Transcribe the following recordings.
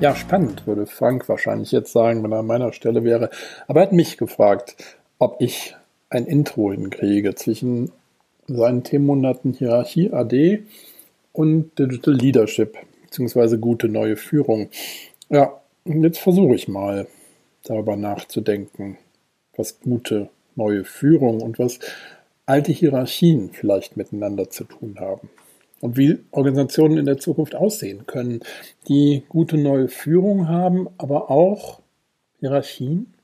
Ja, spannend, würde Frank wahrscheinlich jetzt sagen, wenn er an meiner Stelle wäre. Aber er hat mich gefragt, ob ich ein Intro hinkriege zwischen seinen Themenmonaten Hierarchie AD und Digital Leadership, beziehungsweise gute neue Führung. Ja, jetzt versuche ich mal darüber nachzudenken, was gute neue Führung und was alte Hierarchien vielleicht miteinander zu tun haben. Und wie Organisationen in der Zukunft aussehen können, die gute neue Führung haben, aber auch Hierarchien.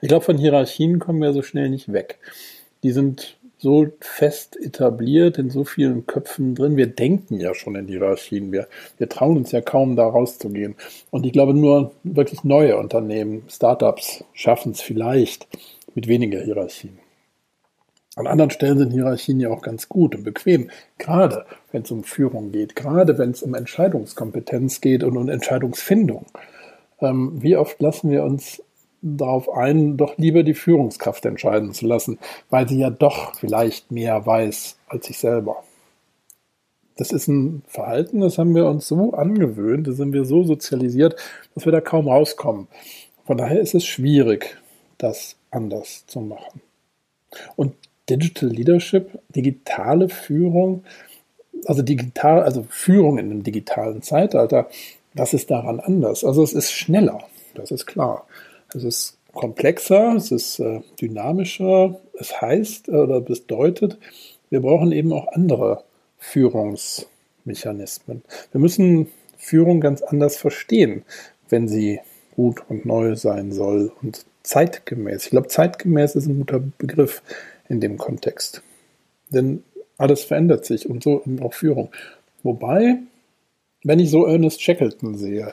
Ich glaube, von Hierarchien kommen wir so schnell nicht weg. Die sind so fest etabliert in so vielen Köpfen drin. Wir denken ja schon in Hierarchien. Wir, wir trauen uns ja kaum da rauszugehen. Und ich glaube, nur wirklich neue Unternehmen, Startups schaffen es vielleicht mit weniger Hierarchien. An anderen Stellen sind Hierarchien ja auch ganz gut und bequem, gerade wenn es um Führung geht, gerade wenn es um Entscheidungskompetenz geht und um Entscheidungsfindung. Ähm, wie oft lassen wir uns darauf ein, doch lieber die Führungskraft entscheiden zu lassen, weil sie ja doch vielleicht mehr weiß als ich selber. Das ist ein Verhalten, das haben wir uns so angewöhnt, da sind wir so sozialisiert, dass wir da kaum rauskommen. Von daher ist es schwierig, das anders zu machen. Und Digital Leadership, digitale Führung, also digital, also Führung in einem digitalen Zeitalter, was ist daran anders? Also es ist schneller, das ist klar. Es ist komplexer, es ist äh, dynamischer, es heißt äh, oder bedeutet, wir brauchen eben auch andere Führungsmechanismen. Wir müssen Führung ganz anders verstehen, wenn sie gut und neu sein soll und zeitgemäß. Ich glaube, zeitgemäß ist ein guter Begriff in dem Kontext. Denn alles verändert sich und so auch Führung. Wobei, wenn ich so Ernest Shackleton sehe,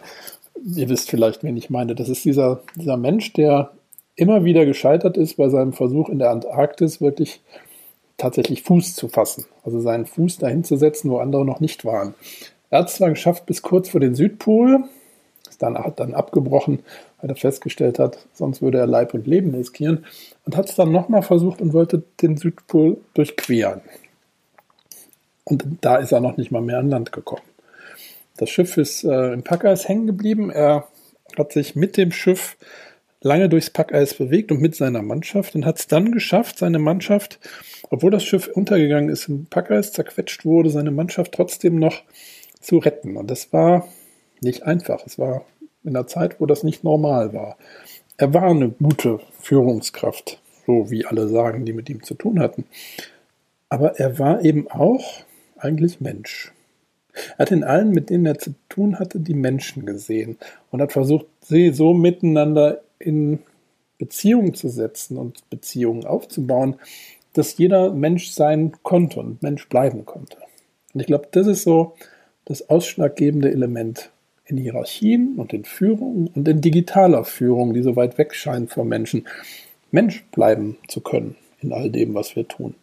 ihr wisst vielleicht, wen ich meine, das ist dieser, dieser Mensch, der immer wieder gescheitert ist bei seinem Versuch in der Antarktis wirklich tatsächlich Fuß zu fassen, also seinen Fuß dahin zu setzen, wo andere noch nicht waren. Er hat es zwar geschafft bis kurz vor den Südpol, dann, hat dann abgebrochen, weil er festgestellt hat, sonst würde er Leib und Leben riskieren und hat es dann nochmal versucht und wollte den Südpol durchqueren. Und da ist er noch nicht mal mehr an Land gekommen. Das Schiff ist äh, im Packeis hängen geblieben. Er hat sich mit dem Schiff lange durchs Packeis bewegt und mit seiner Mannschaft und hat es dann geschafft, seine Mannschaft, obwohl das Schiff untergegangen ist, im Packeis zerquetscht wurde, seine Mannschaft trotzdem noch zu retten. Und das war nicht einfach. Es war in einer Zeit, wo das nicht normal war. Er war eine gute Führungskraft, so wie alle sagen, die mit ihm zu tun hatten. Aber er war eben auch eigentlich Mensch. Er hat in allen, mit denen er zu tun hatte, die Menschen gesehen und hat versucht, sie so miteinander in Beziehungen zu setzen und Beziehungen aufzubauen, dass jeder Mensch sein konnte und Mensch bleiben konnte. Und ich glaube, das ist so das ausschlaggebende Element in Hierarchien und in Führung und in digitaler Führung, die so weit weg scheint von Menschen, Mensch bleiben zu können in all dem, was wir tun.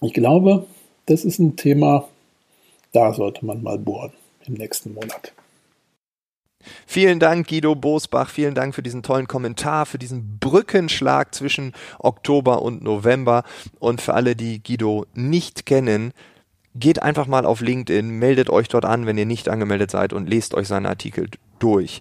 Ich glaube, das ist ein Thema, da sollte man mal bohren im nächsten Monat. Vielen Dank, Guido Bosbach. Vielen Dank für diesen tollen Kommentar, für diesen Brückenschlag zwischen Oktober und November. Und für alle, die Guido nicht kennen, geht einfach mal auf LinkedIn, meldet euch dort an, wenn ihr nicht angemeldet seid und lest euch seinen Artikel durch.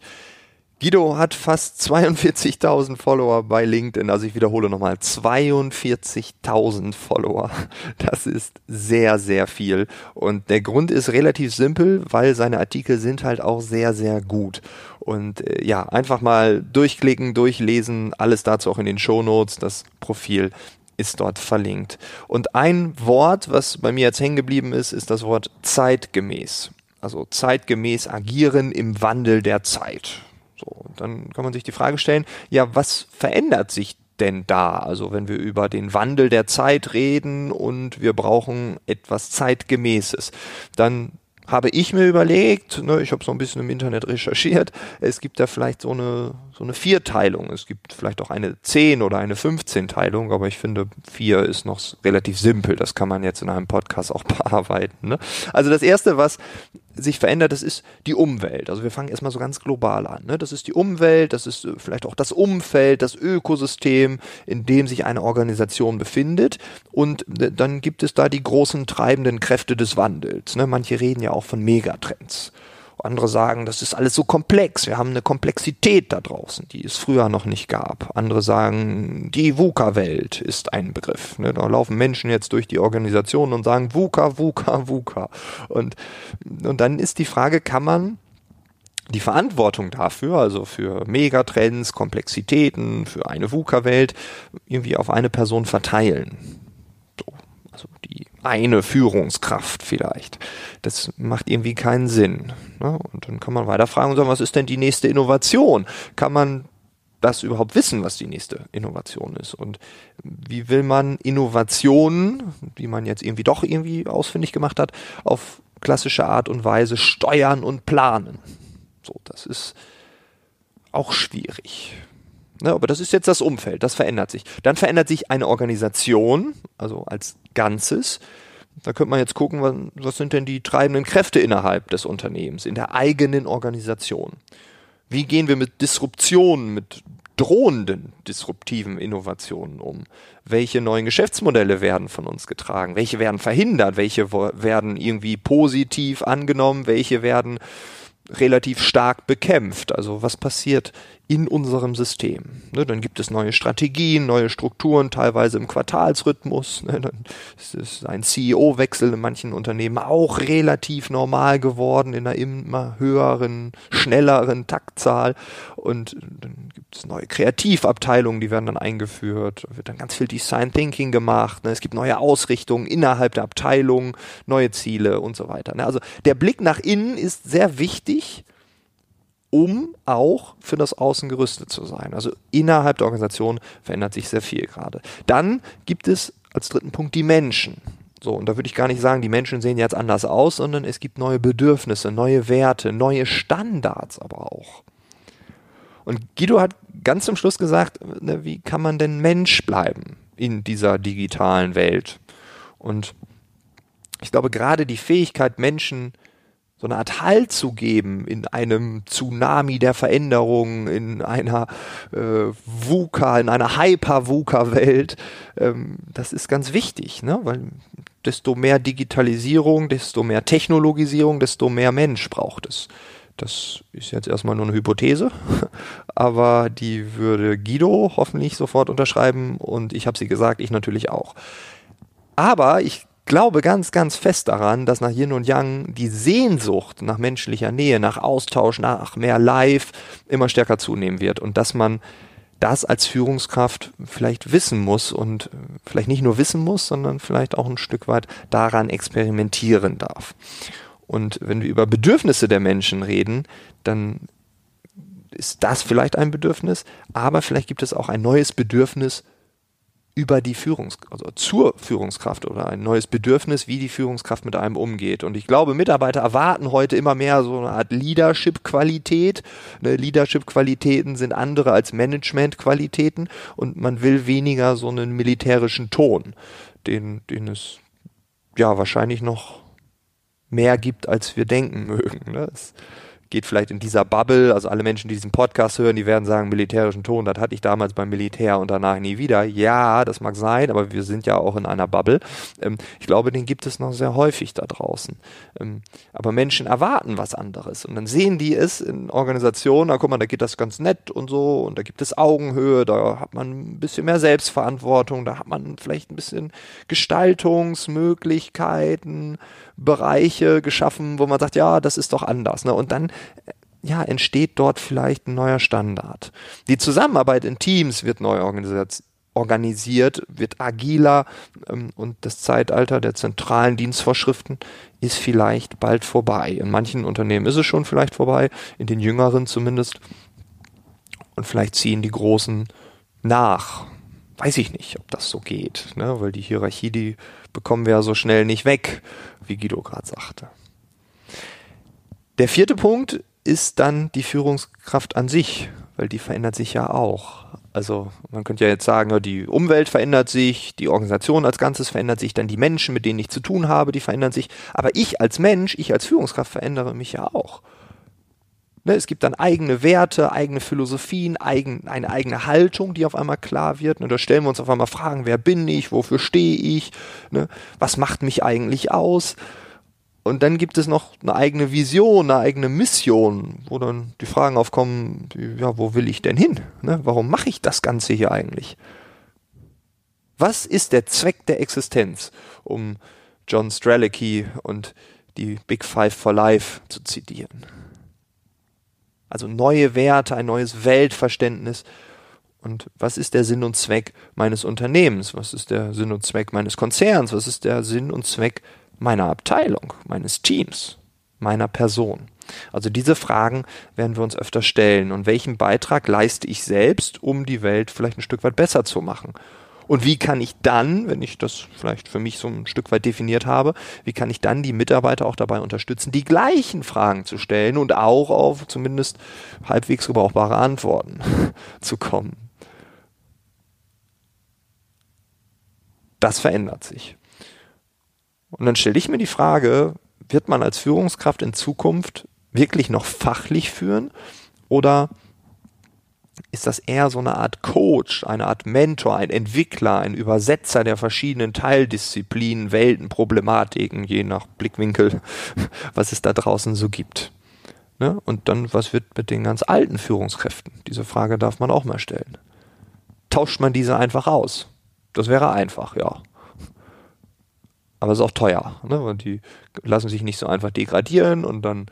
Guido hat fast 42.000 Follower bei LinkedIn. Also ich wiederhole nochmal, 42.000 Follower. Das ist sehr, sehr viel. Und der Grund ist relativ simpel, weil seine Artikel sind halt auch sehr, sehr gut. Und äh, ja, einfach mal durchklicken, durchlesen, alles dazu auch in den Show Notes. Das Profil ist dort verlinkt. Und ein Wort, was bei mir jetzt hängen geblieben ist, ist das Wort zeitgemäß. Also zeitgemäß agieren im Wandel der Zeit. So, dann kann man sich die Frage stellen, ja, was verändert sich denn da? Also wenn wir über den Wandel der Zeit reden und wir brauchen etwas zeitgemäßes, dann habe ich mir überlegt, ne, ich habe so ein bisschen im Internet recherchiert, es gibt da vielleicht so eine, so eine Vierteilung. Es gibt vielleicht auch eine 10 oder eine 15-Teilung, aber ich finde, vier ist noch relativ simpel. Das kann man jetzt in einem Podcast auch bearbeiten. Ne? Also das Erste, was sich verändert, das ist die Umwelt. Also wir fangen erstmal so ganz global an. Ne? Das ist die Umwelt, das ist äh, vielleicht auch das Umfeld, das Ökosystem, in dem sich eine Organisation befindet. Und äh, dann gibt es da die großen treibenden Kräfte des Wandels. Ne? Manche reden ja auch von Megatrends. Andere sagen, das ist alles so komplex. Wir haben eine Komplexität da draußen, die es früher noch nicht gab. Andere sagen, die VUCA-Welt ist ein Begriff. Ne? Da laufen Menschen jetzt durch die Organisation und sagen VUCA, VUCA, VUCA. Und, und dann ist die Frage, kann man die Verantwortung dafür, also für Megatrends, Komplexitäten, für eine VUCA-Welt, irgendwie auf eine Person verteilen. So, also die eine Führungskraft vielleicht. Das macht irgendwie keinen Sinn. Ne? Und dann kann man weiter fragen was ist denn die nächste Innovation? Kann man das überhaupt wissen, was die nächste Innovation ist? Und wie will man Innovationen, die man jetzt irgendwie doch irgendwie ausfindig gemacht hat, auf klassische Art und Weise steuern und planen? So, das ist auch schwierig. Ne, aber das ist jetzt das Umfeld, das verändert sich. Dann verändert sich eine Organisation, also als Ganzes. Da könnte man jetzt gucken, was, was sind denn die treibenden Kräfte innerhalb des Unternehmens, in der eigenen Organisation. Wie gehen wir mit Disruptionen, mit drohenden disruptiven Innovationen um? Welche neuen Geschäftsmodelle werden von uns getragen? Welche werden verhindert? Welche werden irgendwie positiv angenommen? Welche werden relativ stark bekämpft. Also was passiert in unserem System. Ne, dann gibt es neue Strategien, neue Strukturen, teilweise im Quartalsrhythmus. Ne, dann ist ein CEO-Wechsel in manchen Unternehmen auch relativ normal geworden in einer immer höheren, schnelleren Taktzahl. Und dann gibt es neue Kreativabteilungen, die werden dann eingeführt. Da wird dann ganz viel Design Thinking gemacht. Ne, es gibt neue Ausrichtungen innerhalb der Abteilung, neue Ziele und so weiter. Ne, also der Blick nach innen ist sehr wichtig um auch für das Außen gerüstet zu sein. Also innerhalb der Organisation verändert sich sehr viel gerade. Dann gibt es als dritten Punkt die Menschen. So, und da würde ich gar nicht sagen, die Menschen sehen jetzt anders aus, sondern es gibt neue Bedürfnisse, neue Werte, neue Standards aber auch. Und Guido hat ganz zum Schluss gesagt, ne, wie kann man denn Mensch bleiben in dieser digitalen Welt? Und ich glaube, gerade die Fähigkeit, Menschen so eine Art Halt zu geben in einem Tsunami der Veränderung, in einer äh, VUCA, in einer Hyper-VUCA-Welt, ähm, das ist ganz wichtig, ne? weil desto mehr Digitalisierung, desto mehr Technologisierung, desto mehr Mensch braucht es. Das ist jetzt erstmal nur eine Hypothese, aber die würde Guido hoffentlich sofort unterschreiben und ich habe sie gesagt, ich natürlich auch. Aber ich glaube ganz, ganz fest daran, dass nach Yin und Yang die Sehnsucht nach menschlicher Nähe, nach Austausch, nach mehr Live immer stärker zunehmen wird und dass man das als Führungskraft vielleicht wissen muss und vielleicht nicht nur wissen muss, sondern vielleicht auch ein Stück weit daran experimentieren darf. Und wenn wir über Bedürfnisse der Menschen reden, dann ist das vielleicht ein Bedürfnis, aber vielleicht gibt es auch ein neues Bedürfnis über die Führungs also zur Führungskraft oder ein neues Bedürfnis, wie die Führungskraft mit einem umgeht. Und ich glaube, Mitarbeiter erwarten heute immer mehr so eine Art Leadership-Qualität. Ne, Leadership-Qualitäten sind andere als Management-Qualitäten und man will weniger so einen militärischen Ton, den, den es ja wahrscheinlich noch mehr gibt, als wir denken mögen. Ne? Es, geht vielleicht in dieser Bubble, also alle Menschen, die diesen Podcast hören, die werden sagen, militärischen Ton, das hatte ich damals beim Militär und danach nie wieder. Ja, das mag sein, aber wir sind ja auch in einer Bubble. Ähm, ich glaube, den gibt es noch sehr häufig da draußen. Ähm, aber Menschen erwarten was anderes und dann sehen die es in Organisationen, da guck mal, da geht das ganz nett und so und da gibt es Augenhöhe, da hat man ein bisschen mehr Selbstverantwortung, da hat man vielleicht ein bisschen Gestaltungsmöglichkeiten, Bereiche geschaffen, wo man sagt, ja, das ist doch anders. Ne? Und dann ja, entsteht dort vielleicht ein neuer Standard. Die Zusammenarbeit in Teams wird neu organisiert, wird agiler ähm, und das Zeitalter der zentralen Dienstvorschriften ist vielleicht bald vorbei. In manchen Unternehmen ist es schon vielleicht vorbei, in den jüngeren zumindest. Und vielleicht ziehen die Großen nach. Weiß ich nicht, ob das so geht, ne? weil die Hierarchie, die bekommen wir ja so schnell nicht weg wie Guido gerade sagte. Der vierte Punkt ist dann die Führungskraft an sich, weil die verändert sich ja auch. Also man könnte ja jetzt sagen, die Umwelt verändert sich, die Organisation als Ganzes verändert sich, dann die Menschen, mit denen ich zu tun habe, die verändern sich. Aber ich als Mensch, ich als Führungskraft verändere mich ja auch. Ne, es gibt dann eigene Werte, eigene Philosophien, eigen, eine eigene Haltung, die auf einmal klar wird. Ne, da stellen wir uns auf einmal Fragen, wer bin ich, wofür stehe ich, ne, was macht mich eigentlich aus? Und dann gibt es noch eine eigene Vision, eine eigene Mission, wo dann die Fragen aufkommen, ja, wo will ich denn hin? Ne? Warum mache ich das Ganze hier eigentlich? Was ist der Zweck der Existenz, um John Strelicky und die Big Five for Life zu zitieren? Also neue Werte, ein neues Weltverständnis. Und was ist der Sinn und Zweck meines Unternehmens? Was ist der Sinn und Zweck meines Konzerns? Was ist der Sinn und Zweck meiner Abteilung, meines Teams, meiner Person? Also diese Fragen werden wir uns öfter stellen. Und welchen Beitrag leiste ich selbst, um die Welt vielleicht ein Stück weit besser zu machen? Und wie kann ich dann, wenn ich das vielleicht für mich so ein Stück weit definiert habe, wie kann ich dann die Mitarbeiter auch dabei unterstützen, die gleichen Fragen zu stellen und auch auf zumindest halbwegs gebrauchbare Antworten zu kommen? Das verändert sich. Und dann stelle ich mir die Frage, wird man als Führungskraft in Zukunft wirklich noch fachlich führen oder ist das eher so eine Art Coach, eine Art Mentor, ein Entwickler, ein Übersetzer der verschiedenen Teildisziplinen, Welten, Problematiken, je nach Blickwinkel, was es da draußen so gibt. Ne? Und dann, was wird mit den ganz alten Führungskräften? Diese Frage darf man auch mal stellen. Tauscht man diese einfach aus? Das wäre einfach, ja. Aber es ist auch teuer. Ne? Und die lassen sich nicht so einfach degradieren und dann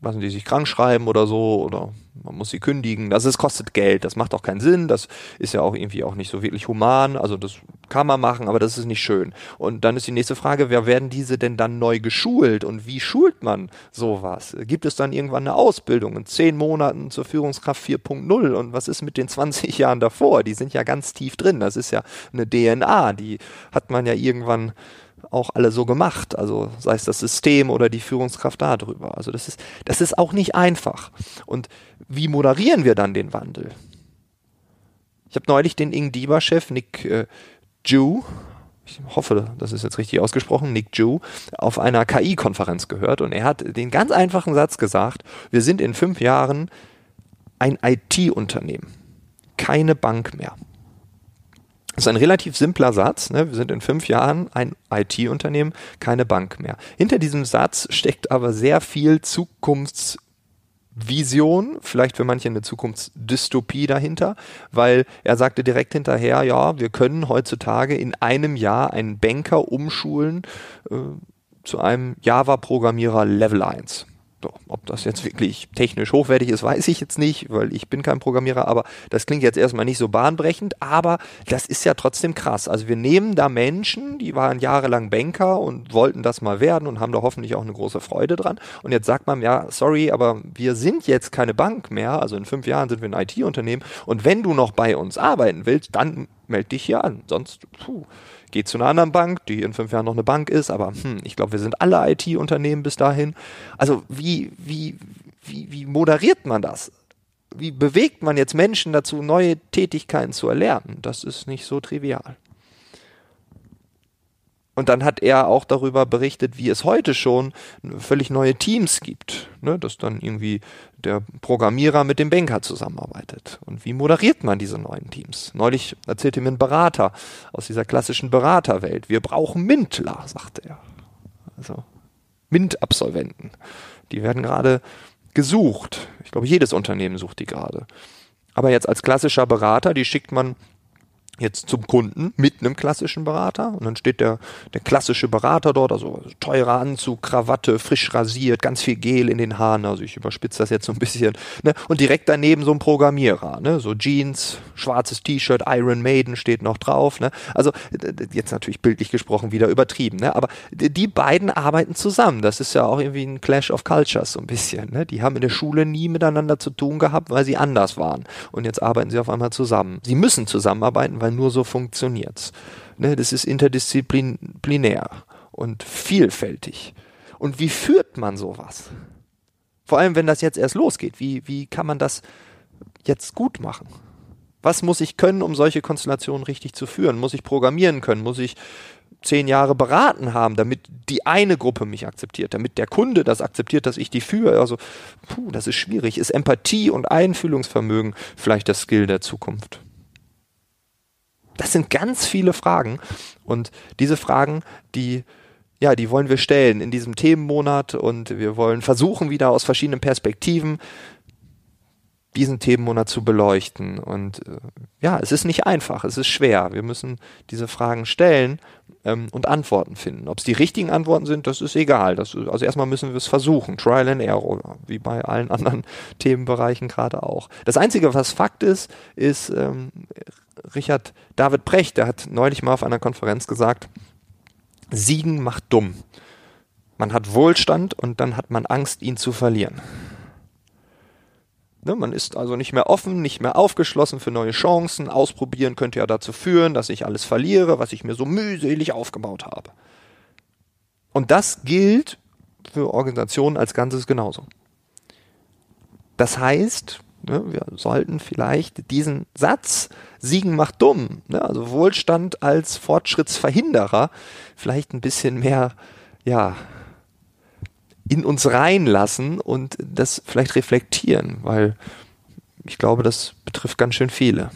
lassen die sich krank schreiben oder so oder man muss sie kündigen. Das ist, kostet Geld, das macht auch keinen Sinn, das ist ja auch irgendwie auch nicht so wirklich human, also das kann man machen, aber das ist nicht schön. Und dann ist die nächste Frage, wer werden diese denn dann neu geschult und wie schult man sowas? Gibt es dann irgendwann eine Ausbildung in zehn Monaten zur Führungskraft 4.0 und was ist mit den 20 Jahren davor? Die sind ja ganz tief drin, das ist ja eine DNA, die hat man ja irgendwann auch alle so gemacht. Also sei es das System oder die Führungskraft darüber. Also das ist, das ist auch nicht einfach. Und wie moderieren wir dann den Wandel? Ich habe neulich den Ing Diba-Chef Nick äh, Ju, ich hoffe, das ist jetzt richtig ausgesprochen, Nick Ju, auf einer KI-Konferenz gehört und er hat den ganz einfachen Satz gesagt, wir sind in fünf Jahren ein IT-Unternehmen, keine Bank mehr. Das ist ein relativ simpler Satz. Ne? Wir sind in fünf Jahren ein IT-Unternehmen, keine Bank mehr. Hinter diesem Satz steckt aber sehr viel Zukunftsvision, vielleicht für manche eine Zukunftsdystopie dahinter, weil er sagte direkt hinterher, ja, wir können heutzutage in einem Jahr einen Banker umschulen äh, zu einem Java-Programmierer Level 1. Ob das jetzt wirklich technisch hochwertig ist, weiß ich jetzt nicht, weil ich bin kein Programmierer, aber das klingt jetzt erstmal nicht so bahnbrechend, aber das ist ja trotzdem krass. Also wir nehmen da Menschen, die waren jahrelang Banker und wollten das mal werden und haben da hoffentlich auch eine große Freude dran. Und jetzt sagt man, ja, sorry, aber wir sind jetzt keine Bank mehr, also in fünf Jahren sind wir ein IT-Unternehmen und wenn du noch bei uns arbeiten willst, dann meld dich hier an. Sonst, puh geht zu einer anderen Bank, die in fünf Jahren noch eine Bank ist, aber hm, ich glaube, wir sind alle IT-Unternehmen bis dahin. Also wie, wie, wie, wie moderiert man das? Wie bewegt man jetzt Menschen dazu, neue Tätigkeiten zu erlernen? Das ist nicht so trivial. Und dann hat er auch darüber berichtet, wie es heute schon völlig neue Teams gibt, ne, dass dann irgendwie der Programmierer mit dem Banker zusammenarbeitet. Und wie moderiert man diese neuen Teams? Neulich erzählte mir ein Berater aus dieser klassischen Beraterwelt, wir brauchen Mintler, sagte er. Also MINT-Absolventen. Die werden gerade gesucht. Ich glaube, jedes Unternehmen sucht die gerade. Aber jetzt als klassischer Berater, die schickt man jetzt zum Kunden mit einem klassischen Berater und dann steht der, der klassische Berater dort, also teurer Anzug, Krawatte, frisch rasiert, ganz viel Gel in den Haaren, also ich überspitze das jetzt so ein bisschen, ne? und direkt daneben so ein Programmierer, ne? so Jeans, schwarzes T-Shirt, Iron Maiden steht noch drauf, ne? also jetzt natürlich bildlich gesprochen wieder übertrieben, ne? aber die beiden arbeiten zusammen, das ist ja auch irgendwie ein Clash of Cultures so ein bisschen, ne? die haben in der Schule nie miteinander zu tun gehabt, weil sie anders waren und jetzt arbeiten sie auf einmal zusammen. Sie müssen zusammenarbeiten, weil weil nur so funktioniert's. Ne, das ist interdisziplinär und vielfältig. Und wie führt man sowas? Vor allem, wenn das jetzt erst losgeht. Wie, wie kann man das jetzt gut machen? Was muss ich können, um solche Konstellationen richtig zu führen? Muss ich programmieren können? Muss ich zehn Jahre beraten haben, damit die eine Gruppe mich akzeptiert, damit der Kunde das akzeptiert, dass ich die führe? Also, puh, das ist schwierig. Ist Empathie und Einfühlungsvermögen vielleicht das Skill der Zukunft? Das sind ganz viele Fragen. Und diese Fragen, die ja, die wollen wir stellen in diesem Themenmonat und wir wollen versuchen, wieder aus verschiedenen Perspektiven diesen Themenmonat zu beleuchten. Und äh, ja, es ist nicht einfach, es ist schwer. Wir müssen diese Fragen stellen ähm, und Antworten finden. Ob es die richtigen Antworten sind, das ist egal. Das, also erstmal müssen wir es versuchen. Trial and Error, wie bei allen anderen Themenbereichen gerade auch. Das Einzige, was Fakt ist, ist ähm, Richard David Precht, der hat neulich mal auf einer Konferenz gesagt, Siegen macht dumm. Man hat Wohlstand und dann hat man Angst, ihn zu verlieren. Ne, man ist also nicht mehr offen, nicht mehr aufgeschlossen für neue Chancen. Ausprobieren könnte ja dazu führen, dass ich alles verliere, was ich mir so mühselig aufgebaut habe. Und das gilt für Organisationen als Ganzes genauso. Das heißt, ne, wir sollten vielleicht diesen Satz, Siegen macht dumm, ne, also Wohlstand als Fortschrittsverhinderer, vielleicht ein bisschen mehr, ja, in uns reinlassen und das vielleicht reflektieren, weil ich glaube, das betrifft ganz schön viele.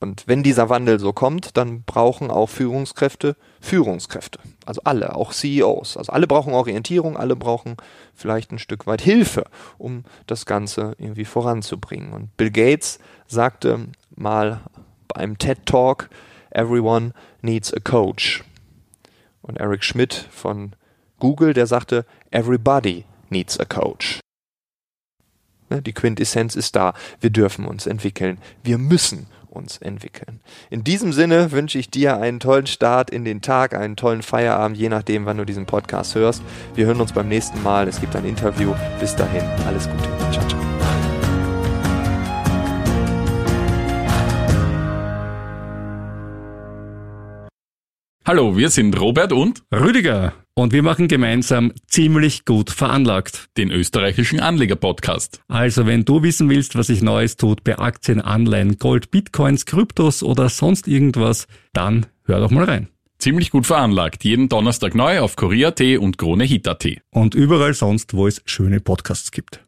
Und wenn dieser Wandel so kommt, dann brauchen auch Führungskräfte Führungskräfte. Also alle, auch CEOs. Also alle brauchen Orientierung, alle brauchen vielleicht ein Stück weit Hilfe, um das Ganze irgendwie voranzubringen. Und Bill Gates sagte mal beim TED Talk, Everyone needs a coach. Und Eric Schmidt von Google, der sagte, everybody needs a coach. Ne, die Quintessenz ist da. Wir dürfen uns entwickeln. Wir müssen uns entwickeln. In diesem Sinne wünsche ich dir einen tollen Start in den Tag, einen tollen Feierabend, je nachdem, wann du diesen Podcast hörst. Wir hören uns beim nächsten Mal. Es gibt ein Interview. Bis dahin, alles Gute. Ciao, ciao. Hallo, wir sind Robert und Rüdiger. Und wir machen gemeinsam ziemlich gut veranlagt. Den österreichischen Anleger-Podcast. Also wenn du wissen willst, was sich Neues tut bei Aktien, Anleihen, Gold, Bitcoins, Kryptos oder sonst irgendwas, dann hör doch mal rein. Ziemlich gut veranlagt. Jeden Donnerstag neu auf Korea.at und KroneHit.at. Und überall sonst, wo es schöne Podcasts gibt.